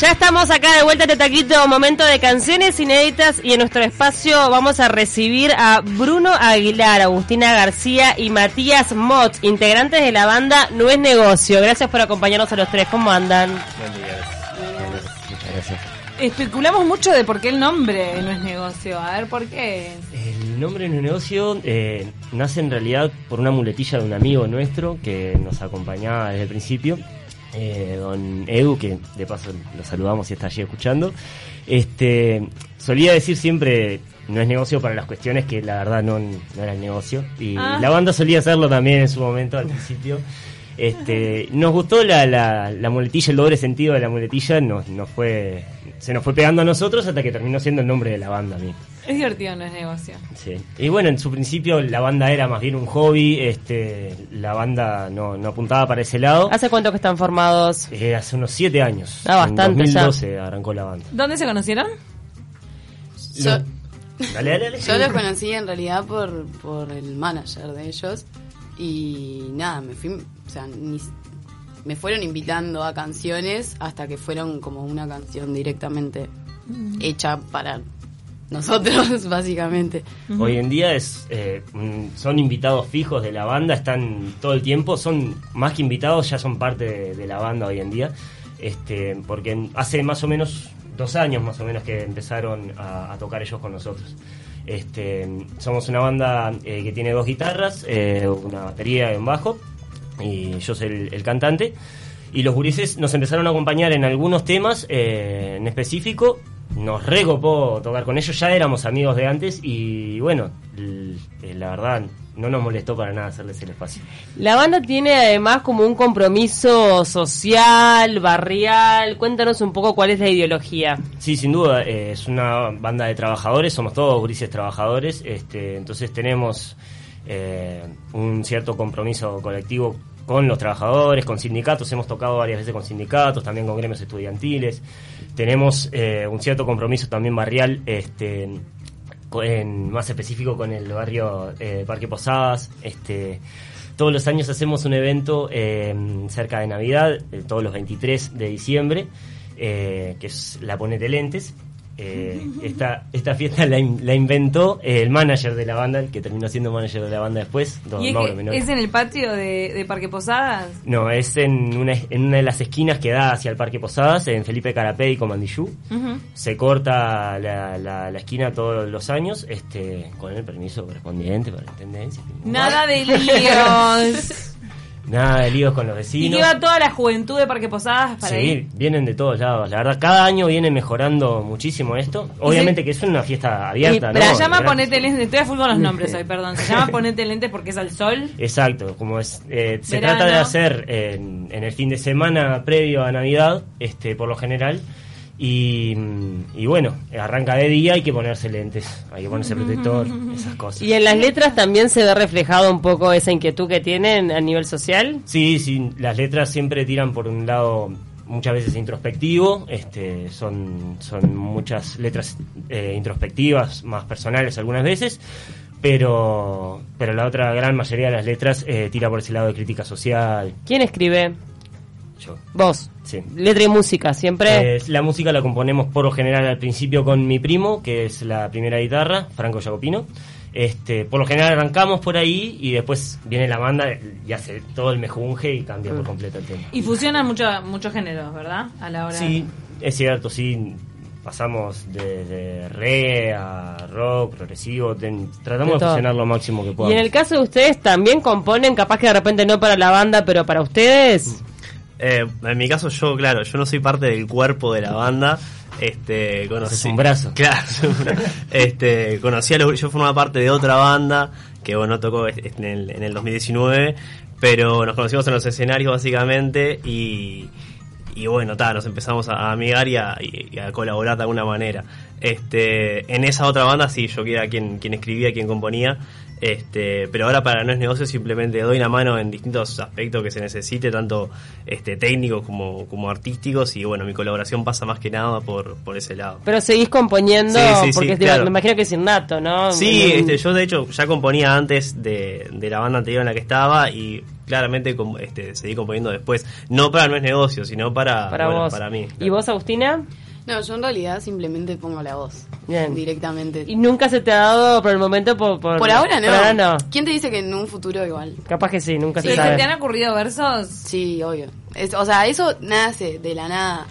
Ya estamos acá de vuelta de Taquito, momento de canciones inéditas y en nuestro espacio vamos a recibir a Bruno Aguilar, Agustina García y Matías Mott, integrantes de la banda No es Negocio. Gracias por acompañarnos a los tres, ¿cómo andan? Buen día. Muchas gracias. Especulamos mucho de por qué el nombre no es negocio. A ver, ¿por qué? El nombre No es Negocio eh, nace en realidad por una muletilla de un amigo nuestro que nos acompañaba desde el principio eh, don Edu, que de paso lo saludamos si está allí escuchando, este, solía decir siempre no es negocio para las cuestiones que la verdad no, no era el negocio. Y Ah. la banda solía hacerlo también en su momento al principio. Este, nos gustó la, la, la muletilla, el doble sentido de la muletilla, nos, nos fue, se nos fue pegando a nosotros hasta que terminó siendo el nombre de la banda a mí. Es divertido, no es negocio. Sí. Y bueno, en su principio la banda era más bien un hobby, este, la banda no, no apuntaba para ese lado. ¿Hace cuánto que están formados? Eh, hace unos siete años. Ah, bastante En ya. 2012 arrancó la banda. ¿Dónde se conocieron? Yo, Lo- Dale, dale, dale. yo los conocí en realidad por, por el manager de ellos y nada, me fui, o sea, ni- me fueron invitando a canciones hasta que fueron como una canción directamente hecha para nosotros, básicamente. Hoy en día es eh, mm, son invitados fijos de la banda, están todo el tiempo, son más que invitados, ya son parte de, de la banda hoy en día. Este, porque hace más o menos dos años más o menos que empezaron a, a tocar ellos con nosotros. Este, somos una banda eh, que tiene dos guitarras, eh, una batería y un bajo, y yo soy el, cantante. Y los gurises nos empezaron a acompañar en algunos temas eh, en específico. Nos recopó tocar con ellos, ya éramos amigos de antes y bueno, la verdad no nos molestó para nada hacerles el espacio. La banda tiene además como un compromiso social, barrial. Cuéntanos un poco cuál es la ideología. Sí, sin duda, eh, es una banda de trabajadores, somos todos grises trabajadores, este, entonces tenemos eh, un cierto compromiso colectivo con los trabajadores, con sindicatos, hemos tocado varias veces con sindicatos, también con gremios estudiantiles, tenemos eh, un cierto compromiso también barrial, este, en, más específico con el barrio eh, Parque Posadas, este, todos los años hacemos un evento eh, cerca de Navidad, eh, todos los 23 de diciembre, eh, que es la Ponete Lentes. Eh, esta, esta fiesta la, in- la inventó eh, el manager de la banda, el que terminó siendo manager de la banda después, don ¿Y es, Mauro Menori. es en el patio de, de Parque Posadas? No, es en una, en una de las esquinas que da hacia el Parque Posadas, en Felipe Carapé y Comandillú. Se corta la, la, la esquina todos los años, este, con el permiso correspondiente para la intendencia. Nada de líos. Nada de líos con los y vecinos. que va toda la juventud de Parque Posadas para Sí, ir. vienen de todos lados. La verdad, cada año viene mejorando muchísimo esto. Obviamente que es una fiesta abierta, Y- ¿no? pero se llama. Ponete Lentes, estoy a full con los nombres hoy, perdón. Se llama Ponete Lentes porque es al sol. Exacto, como es, eh, se Verano. trata de hacer en, en el fin de semana previo a Navidad, este, por lo general. Y, y bueno, arranca de día, hay que ponerse lentes, hay que ponerse protector, esas cosas. Y en las letras también se ve reflejado un poco esa inquietud que tienen a nivel social. Sí, sí, las letras siempre tiran por un lado muchas veces introspectivo, este, son, son muchas letras eh, introspectivas, más personales algunas veces, pero, pero la otra gran mayoría de las letras eh, tira por ese lado de crítica social. ¿Quién escribe? Yo, Vos. sí. Letra y música, siempre. Eh, la música la componemos por lo general al principio con mi primo, que es la primera guitarra, Franco Jacopino. Este, por lo general arrancamos por ahí y después viene la banda y hace todo el mejunje y cambia por completo el tema. Y fusionan mucho, muchos géneros, ¿verdad? A la hora Sí, es cierto, sí. Pasamos de, de reggae a rock, progresivo. ten- tratamos De fusionar lo máximo que y podamos. en el caso de ustedes también componen, capaz que de repente no para la banda, pero para ustedes. Eh, en mi caso, yo, claro, yo no soy parte del cuerpo de la banda. Este, conocí, Haces un brazo. Claro, este, conocí a los, yo formaba parte de otra banda que bueno tocó en el, en el 2019, pero nos conocimos en los escenarios básicamente y, y bueno, ta, nos empezamos a amigar y a, y a colaborar de alguna manera. Este, en esa otra banda sí, yo que era quien, quien escribía, quien componía, este, pero ahora para no es negocio simplemente doy una mano en distintos aspectos que se necesite, tanto este, técnicos como, como artísticos, y bueno, mi colaboración pasa más que nada por, por ese lado. Pero seguís componiendo, Sí, sí, sí, porque claro. me imagino que es innato, ¿no? Sí, este, yo de hecho ya componía antes de, de la banda anterior en la que estaba y claramente este, seguí componiendo después. No para no es negocio, sino para, Para bueno, vos. para mí. ¿Y vos, Agustina? No, yo en realidad simplemente pongo la voz. Bien. Directamente. ¿Y nunca se te ha dado por el momento? Por, por, por ahora no. Por ahora no. ¿Quién te dice que en un futuro igual? Capaz que sí, nunca Sí, se ¿Se sabe. te han ocurrido versos? Sí, obvio. Es- o sea, eso nace de la nada.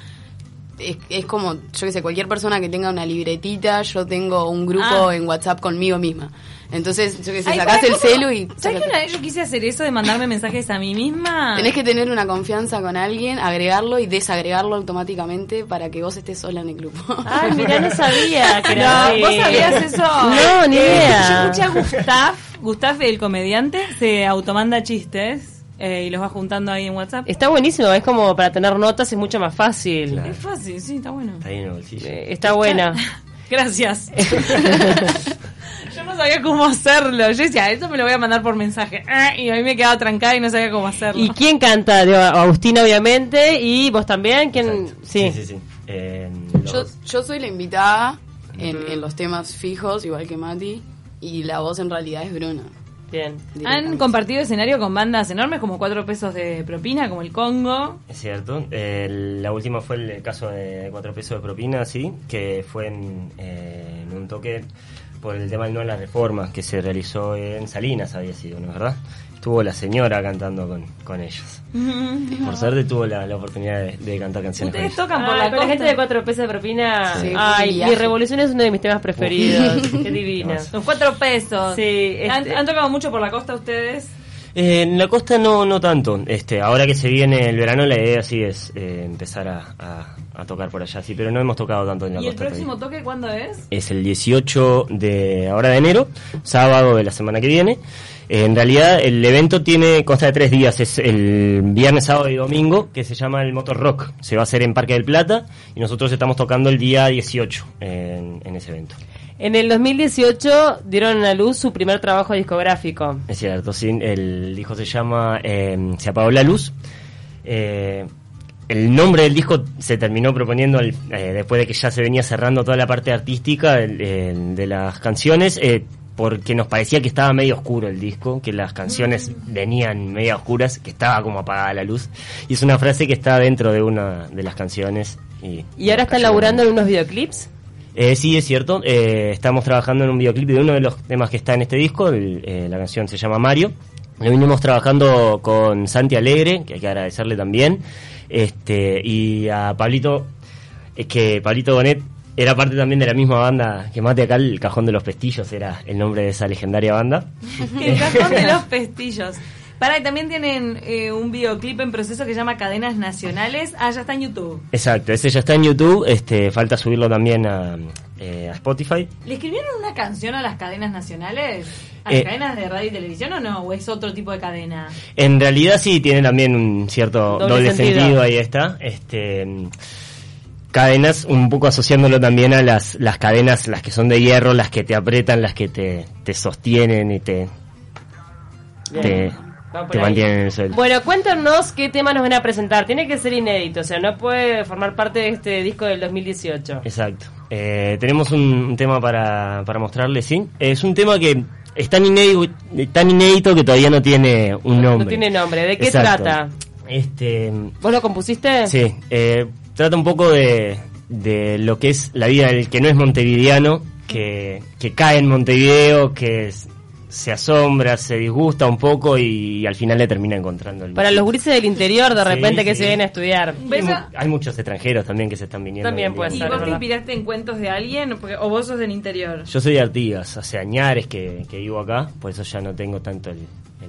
Es, es como, yo que sé, cualquier persona que tenga una libretita, yo tengo un grupo Ah. en WhatsApp conmigo misma. Entonces, yo que sé, Ay, sacás pará, el celu y... ¿Sabes que una vez yo quise hacer eso de mandarme mensajes a mí misma? Tenés que tener una confianza con alguien, agregarlo y desagregarlo automáticamente para que vos estés sola en el grupo. Ay, mira, no sabía que era No. ¿vos sabías eso? No, ni Eh, idea. Yo escuché a Gustav, Gustav el comediante, se automanda chistes eh, y los va juntando ahí en WhatsApp. Está buenísimo, es como para tener notas, es mucho más fácil. Claro. Es fácil, sí, está bueno. Está ahí en el bolsillo. Eh, Está buena. Gracias. yo no sabía cómo hacerlo. Yo decía, esto me lo voy a mandar por mensaje. Ah, Y a mí me quedaba trancada y no sabía cómo hacerlo. ¿Y quién canta? Digo, Agustina, obviamente, y vos también. ¿Quién? Sí. Sí, sí, sí. Eh, Yo, yo soy la invitada en, en los temas fijos, igual que Mati, y la voz en realidad es Bruna. Bien. ¿Han compartido escenario con bandas enormes como cuatro pesos de propina, como el Congo? Es cierto. Eh, la última fue el caso de cuatro pesos de propina, sí, que fue en, eh, en un toque por el tema del no a la reforma que se realizó en Salinas, había sido, ¿no es verdad? Estuvo la señora cantando con, con ellos. Por suerte tuvo la, la oportunidad de, de cantar canciones con Ustedes ellos. tocan por la con la costa. gente de cuatro pesos de propina. Sí. Ay, mi revolución es uno de mis temas preferidos. Qué divina. Son cuatro pesos. Sí, ¿Han, este- han tocado mucho por la costa ustedes? Eh, en la costa no no tanto. Este, ahora que se viene el verano, la idea sí es eh, empezar a, a- a tocar por allá, sí, pero no hemos tocado tanto en la ¿Y el costa. todavía. próximo toque cuándo es? es el 18 de ahora de enero, sábado de la semana que viene. Eh, en realidad el evento tiene consta de tres días, es el viernes, sábado y domingo, que se llama el Motor Rock. Se va a hacer en Parque del Plata y nosotros estamos tocando el día 18 en, en ese evento. En el 2018 dieron a luz su primer trabajo discográfico. Es cierto, sí, el disco se llama eh, Se apagó la luz. Eh, el nombre del disco se terminó proponiendo el- eh, después de que ya se venía cerrando toda la parte artística el- el- de las canciones, eh, porque nos parecía que estaba medio oscuro el disco, que las canciones venían medio oscuras, que estaba como apagada la luz. Y es una frase que está dentro de una de las canciones. Y, ¿Y ahora están laburando en unos videoclips? eh, sí, es cierto. Eh, estamos trabajando en un videoclip de uno de los temas que está en este disco. el- eh, la canción se llama Mario. Lo vinimos trabajando con Santi Alegre, que hay que agradecerle también. Este, y a Pablito, es que Pablito Bonet era parte también de la misma banda que Mate acá, el Cajón de los Pestillos era el nombre de esa legendaria banda. El cajón de los pestillos. Para, y también tienen eh, un videoclip en proceso que se llama Cadenas Nacionales. Ah, ya está en YouTube. Exacto, ese ya está en YouTube. Este, falta subirlo también a, eh, a Spotify. ¿Le escribieron una canción a las cadenas nacionales? ¿A Eh, las cadenas de radio y televisión o no? ¿O es otro tipo de cadena? En realidad sí tiene también un cierto Doble doble, sentido. sentido. ahí está. Este cadenas, un poco asociándolo también a las, las cadenas, las que son de hierro, las que te apretan, las que te, te sostienen y te, te, mantienen en el suelo. Bueno, cuéntanos qué tema nos van a presentar. Tiene que ser inédito, o sea, no puede formar parte de este disco del 2018. Exacto. Eh, tenemos un, tema para, para mostrarles, ¿sí? Es un tema que es tan inédito, tan inédito que todavía no tiene un No nombre. tiene nombre. ¿De qué Exacto. trata? Este, ¿Vos lo compusiste? Sí, eh, trata un poco de, de lo que es la vida del que no es montevideano, que, que cae en Montevideo, que es- se asombra, se disgusta un poco y, al final le termina encontrando el Para los gurises del interior, de Sí, repente, que sí. se vienen a estudiar. Hay, ¿Ves mu- a- hay muchos extranjeros también que se están viniendo. También puede día. ¿Y ser, vos te inspiraste en cuentos de alguien? Porque- ¿O vos sos del interior? Yo soy de Artigas, hace añares que, que vivo acá, por eso ya no tengo tanto el,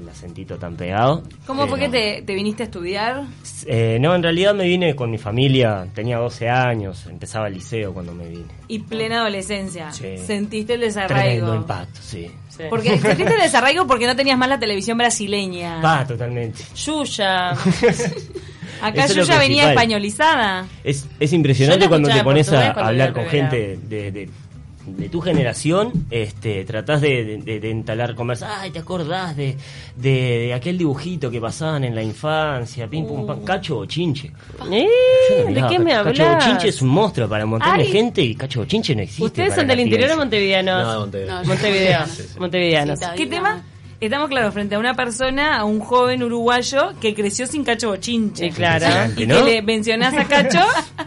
el acentito tan pegado. ¿Cómo fue que Pero- te, te viniste a estudiar? Eh, no, en realidad me vine con mi familia, tenía 12 años, empezaba el liceo cuando me vine. Y plena adolescencia. Sí. ¿Sentiste el Tremendo desarraigo? impacto, sí. Sí. Porque sentiste el desarraigo porque no tenías más la televisión brasileña. Va, totalmente. Yuya. Acá Eso es yo lo ya venía principal. españolizada. Es, es impresionante cuando te pones a hablar con gente de, de, de tu generación, este, tratás de, de- de- entalar conversa. Ay, ¿te acordás de, de, de aquel dibujito que pasaban en la infancia? Pim, pum, pam, cacho o chinche. ¿Eh? No ¿De qué me Cacho hablas? Bochinche es un monstruo para un montón de gente y Cacho Bochinche no existe. ¿Ustedes son del interior o montevideanos? No, de Montevideo. No, Montevideo. Sí, sí. Montevideanos. ¿Qué tema? Estamos, claro, frente a una persona, a un joven uruguayo que creció sin Cacho Bochinche. Sí, claro. Y ¿No? que le mencionás a Cacho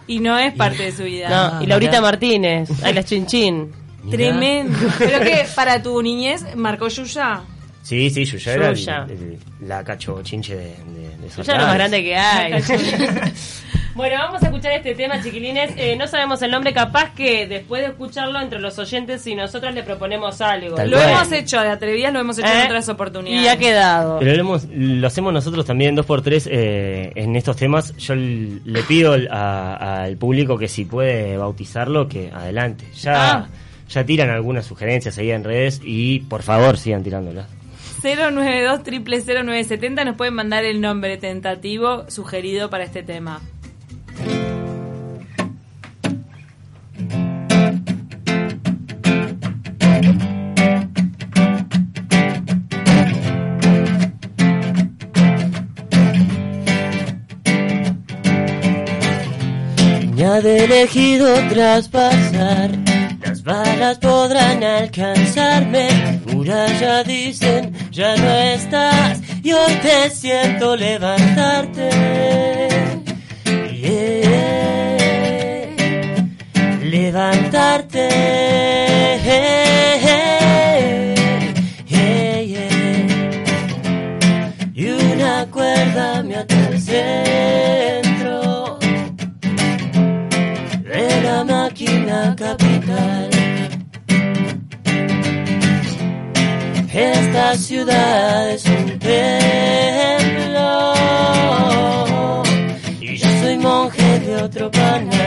y no es parte de su vida. No, y Laurita Martínez, ay, la chinchín. Tremendo. Pero que para tu niñez marcó Yuya. Sí, sí, Yuya era el- Yuya. el- la cacho chinche de, de, de esos Ya lo más grande que hay. bueno, vamos a escuchar este tema, chiquilines. Eh, no sabemos el nombre, capaz que después de escucharlo entre los oyentes y nosotras le proponemos algo. Tal Lo cual. hemos hecho de atrevidas, lo hemos hecho en ¿Eh? otras oportunidades. Y ha quedado. Pero lo, hemos- lo hacemos nosotros también dos por tres eh, en estos temas. Yo le pido al- público que si puede bautizarlo, que adelante. Ya, Ah. ya tiran algunas sugerencias ahí en redes y por favor sigan tirándolas. 092 0970 nos pueden mandar el nombre tentativo sugerido para este tema. Ya de elegido traspasar, las balas podrán alcanzarme. Muralla dicen, ya no estás, y hoy te siento levantarte. Yeah. Levantarte. Y una cuerda me ata capital. Esta ciudad es un templo y yo soy monje de otro panal.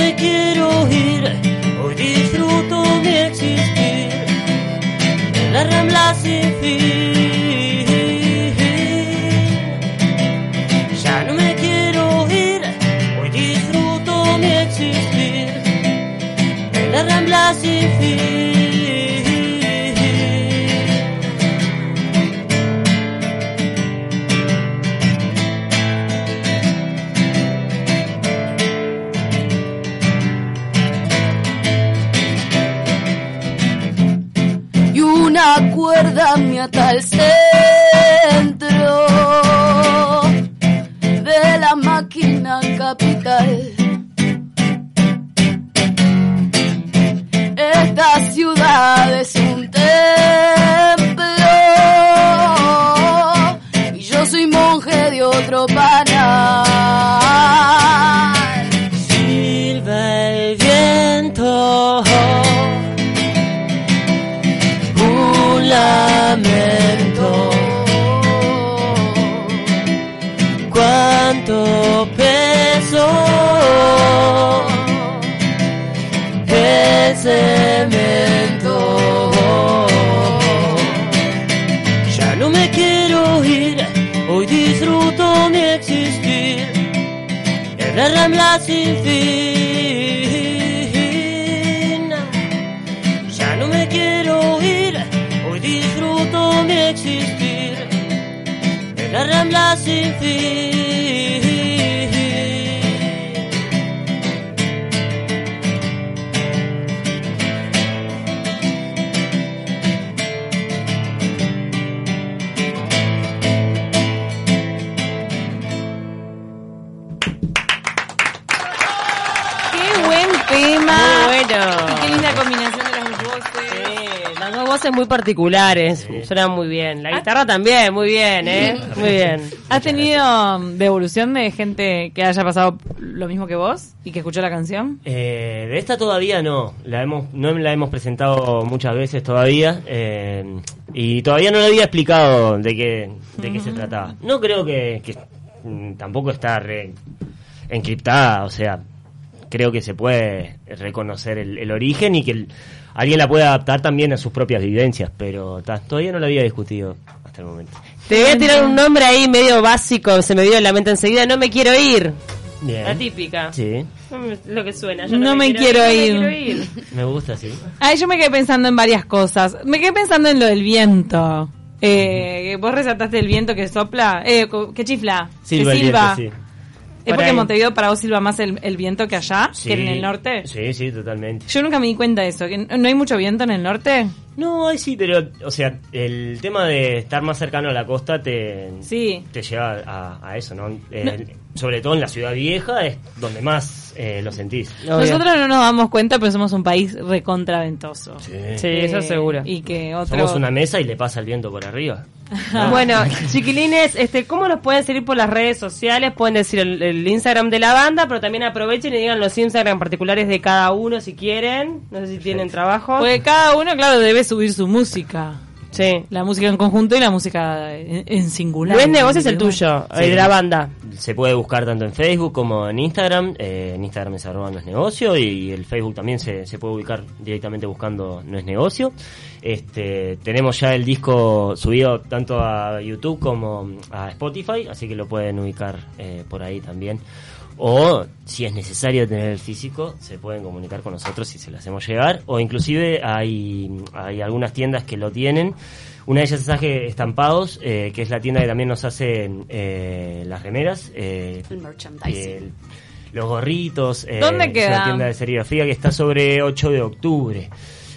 Me quiero ir, hoy disfruto mi existir en la rambla sin fin. Ya no me quiero ir, hoy disfruto mi existir en la rambla sin fin. Ata al centro de la máquina capital. Esta ciudad es un templo Cuánto peso el cemento. Ya no me quiero ir, hoy disfruto mi existir en la rambla sin fin. Ya no me quiero ir, hoy disfruto mi existir en la rambla sin fin. Voces muy particulares, suenan muy bien. La guitarra también, muy bien, ¿eh? Muy bien. ¿Has tenido um, devolución de gente que haya pasado lo mismo que vos y que escuchó la canción? Eh, de esta todavía no, la hemos, no la hemos presentado muchas veces todavía eh, y todavía no le había explicado de qué, de qué se trataba. No creo que, que, mm, tampoco está re- encriptada, o sea, creo que se puede reconocer el, el origen y que el- alguien la puede adaptar también a sus propias vivencias, pero ta, todavía no la había discutido hasta el momento. Te voy a tirar un nombre ahí medio básico, se me vio en la mente enseguida, no me quiero ir. Bien. La típica. Sí, Lo que suena. yo No me quiero no me ir. quiero ir. me gusta, sí. Ay, yo me quedé pensando en varias cosas. Me quedé pensando en lo del viento. Eh, vos resaltaste el viento que sopla, eh, que chifla, Silva que silba. viento, sí. ¿Es Por porque en Montevideo para vos silba más el, el viento que allá, Sí. que en el norte? Sí, sí, totalmente. Yo nunca me di cuenta de eso. que ¿No hay mucho viento en el norte? No, ahí sí, pero, o sea, el tema de estar más cercano a la costa te, Sí. te lleva a, a eso, ¿no? Eh, Sobre todo en la ciudad vieja es donde más eh, lo sentís. Obvio. Nosotros no nos damos cuenta, pero somos un país recontraventoso. Sí. Sí, eso Eh, seguro. Y que otro... Somos una mesa y le pasa el viento por arriba. Bueno, chiquilines, este, ¿cómo nos pueden seguir por las redes sociales? Pueden decir el, el Instagram de la banda, pero también aprovechen y digan los Instagram particulares de cada uno si quieren. No sé si tienen trabajo. Porque cada uno, claro, debe subir su música. Sí. La música en conjunto y la música en, en singular. Luis Negocio es el tuyo, Sí. el de la banda. Se puede buscar tanto en Facebook como en Instagram. Eh, en Instagram es arroba no es negocio y el Facebook también se, se puede ubicar directamente buscando no es negocio. Este, tenemos ya el disco subido tanto a YouTube como a Spotify, así que lo pueden ubicar eh, por ahí también. O si es necesario tener el físico, se pueden comunicar con nosotros y se lo hacemos llegar. O inclusive hay, hay algunas tiendas que lo tienen. Una de ellas es Aje Estampados, eh, que es la tienda que también nos hace eh, las remeras. eh, El merchandising. el- los gorritos. eh, ¿Dónde Es queda? una tienda de serigrafía que está sobre 8 de octubre.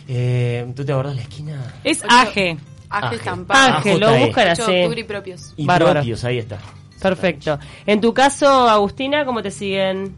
Eh, ¿Tú te acordás la esquina? Es Aje. Aje estampado. Aje, lo buscan 8 de así. octubre y propios. Y Bárbaro. propios, ahí está. Perfecto. En tu caso, Agustina, ¿cómo te siguen?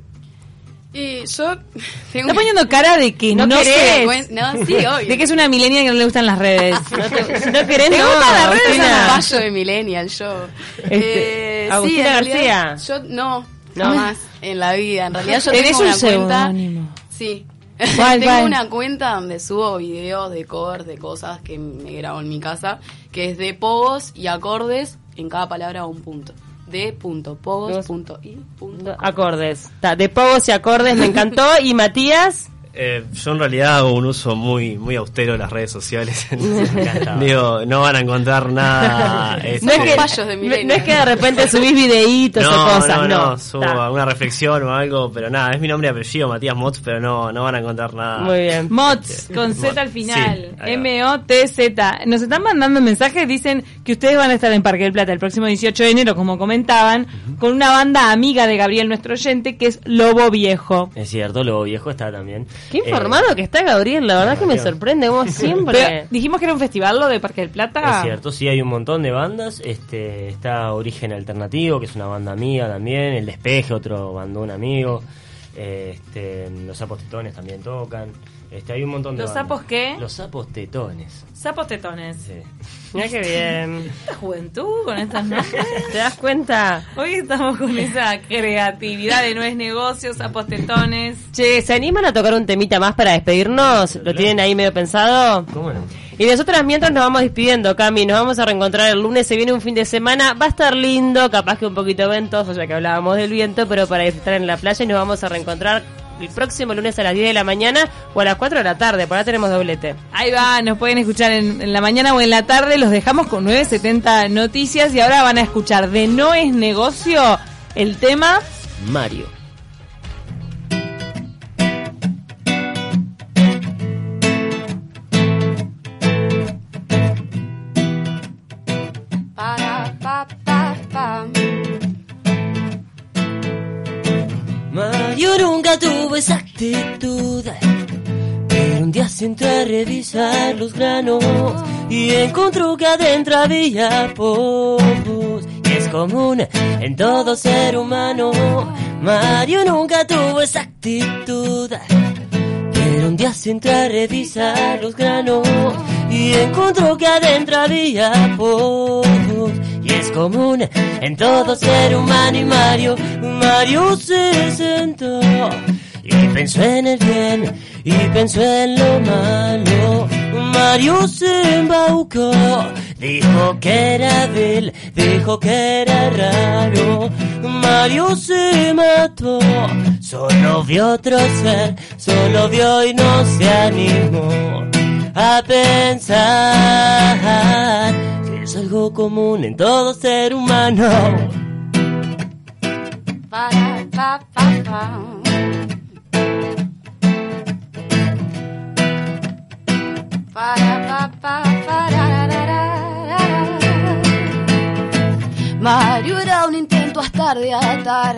Y yo tengo Está poniendo cara de que no, No querés. No, sí, obvio. De que es una milenia que no le gustan las redes. No te- si no querés, ¿Te no, las redes? Es un Agustina. fallo de millennial yo. Este, Eh, Agustina sí, en realidad, García. Yo no, No. jamás en la vida. En realidad yo Tenés tengo un una cuenta. seudónimo. Sí. ¿Cuál, tengo una cuenta donde subo videos de covers de cosas que me grabo en mi casa, que es de pogos y acordes en cada palabra un punto. De punto pogos punto y punto. Acordes. Ta, de pogos y acordes, me encantó. ¿Y Matías? Eh, yo en realidad hago un uso muy muy austero de las redes sociales. Digo, no van a encontrar nada. No es, este, que, fallos de no, es que de repente subís videitos o cosas, no, no. no, subo Ta. alguna reflexión o algo, pero nada, es mi nombre y apellido, Matías Motz, pero no, no van a encontrar nada. Muy bien. Mods, con Z al final. sí. M-O-T-Z. Nos están mandando mensajes, dicen que ustedes van a estar en Parque del Plata el próximo 18 de enero, como comentaban, con una banda amiga de Gabriel, nuestro oyente, que es Lobo Viejo. Es cierto, lo viejo está también. Qué informado Eh, que está Gabriel, la verdad que me sorprende, como siempre. Pero, dijimos que era un festival lo de Parque del Plata. Es cierto, sí, hay un montón de bandas. Este, está Origen Alternativo, que es una banda amiga también. El Despeje, otro bandón amigo. Este, los sapos tetones también tocan. Este, hay un montón de ¿Los bandas. sapos qué? Los sapos tetones. Sapos tetones. Sí. Mira qué bien. Esta juventud con estas nombres. ¿Te das cuenta? Hoy estamos con esa creatividad de no es negocio, sapos tetones. Che, ¿se animan a tocar un temita más para despedirnos? ¿Lo tienen ahí medio pensado? ¿Cómo no? Y nosotras mientras nos vamos despidiendo, Cami, nos vamos a reencontrar el lunes, se viene un fin de semana, va a estar lindo, capaz que un poquito ventoso, ya que hablábamos del viento, pero para disfrutar en la playa y nos vamos a reencontrar el próximo lunes a las 10 de la mañana o a las 4 de la tarde, por ahora tenemos doblete. Ahí va, nos pueden escuchar en, en la mañana o en la tarde. Los dejamos con 970 noticias y ahora van a escuchar de No es negocio el tema. Mario. Pero un día se entró a revisar los granos y encontró que adentro había polvos. Y es común en todo ser humano. Mario nunca tuvo esa actitud. Pero un día se entró a revisar los granos y encontró que adentro había polvos. Y es común en todo ser humano y Mario, Mario se sentó y pensó en el bien y pensó en lo malo. Mario se embaucó, dijo que era vil, dijo que era raro. Mario se mató, solo vio otro ser, solo vio y no se animó a pensar que es algo común en todo ser humano. Pa, pa, pa. Mario era un intento hasta de atar,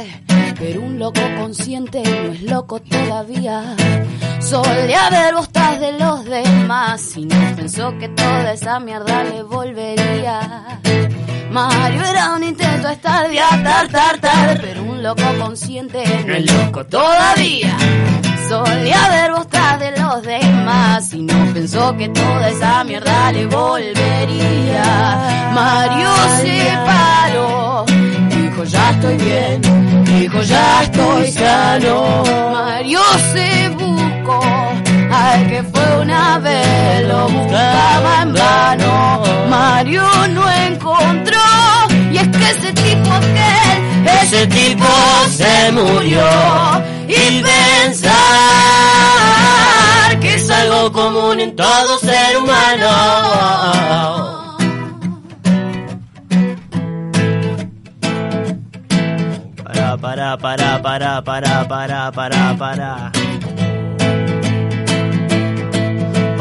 pero un loco consciente no es loco todavía. Solía ver bostas de los demás y no pensó que toda esa mierda le volvería. Mario era un intento estar de atar, tar, tar, pero un loco consciente no es loco todavía. Solía ver bostas de los demás y no pensó que toda esa mierda le volvería. Mario se paró, dijo ya estoy bien, dijo ya estoy sano. Mario se buscó al que fue una vez, lo buscaba en vano. Mario no encontró y es que ese tipo aquel, ese tipo se murió y pensar que es algo común en todo ser humano. Para, para, para, para, para, para, para, para.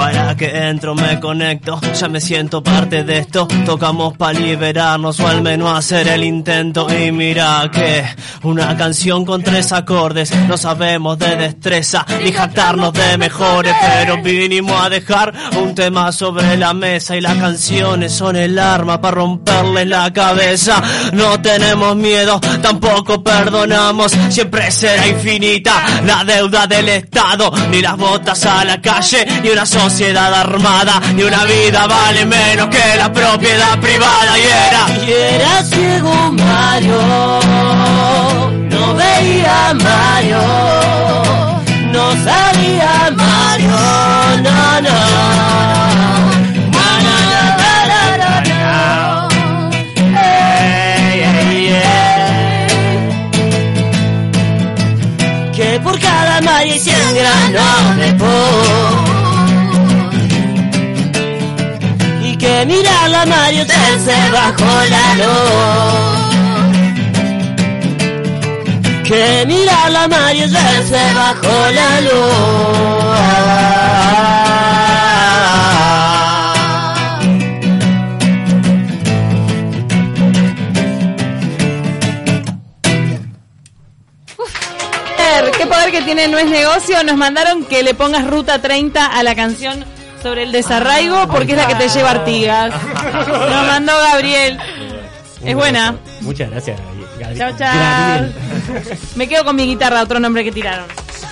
Para que entro me conecto, ya me siento parte de esto. Tocamos para liberarnos o al menos hacer el intento. Y mira que una canción con tres acordes, no sabemos de destreza ni jactarnos de mejores, pero vinimos a dejar un tema sobre la mesa y las canciones son el arma para romperle la cabeza. No tenemos miedo, tampoco perdonamos, siempre será infinita la deuda del Estado, ni las botas a la calle, ni una sociedad armada, ni una vida vale menos que la propiedad privada y era, Y era ciego Mario, no veía Mario, no sabía Mario, no, no. Por cada hay cien granos de. Que mirar la Mario se bajo la luz. Que mirar la Mario se bajo la luz. Poder, ¿Qué poder que tiene No es negocio? Nos mandaron que le pongas ruta 30 a la canción sobre el desarraigo porque es la que te lleva Artigas. Nos mandó Gabriel. Es buena. Muchas gracias, Gabriel. Chao, chao. Me quedo con mi guitarra, otro nombre que tiraron.